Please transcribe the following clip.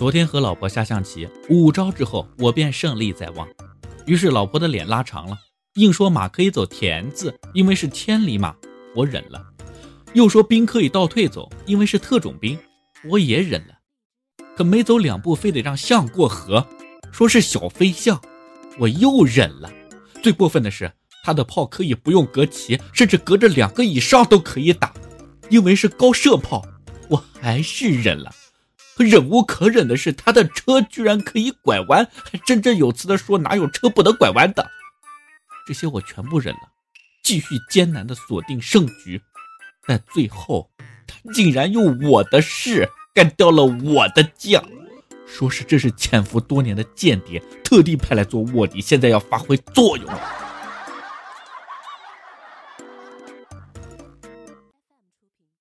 昨天和老婆下象棋，五招之后我便胜利在望，于是老婆的脸拉长了，硬说马可以走田字，因为是千里马，我忍了；又说兵可以倒退走，因为是特种兵，我也忍了。可没走两步，非得让象过河，说是小飞象，我又忍了。最过分的是，他的炮可以不用隔棋，甚至隔着两个以上都可以打，因为是高射炮，我还是忍了。忍无可忍的是，他的车居然可以拐弯，还振振有词的说哪有车不能拐弯的。这些我全部忍了，继续艰难的锁定胜局。但最后，他竟然用我的事干掉了我的将，说是这是潜伏多年的间谍，特地派来做卧底，现在要发挥作用。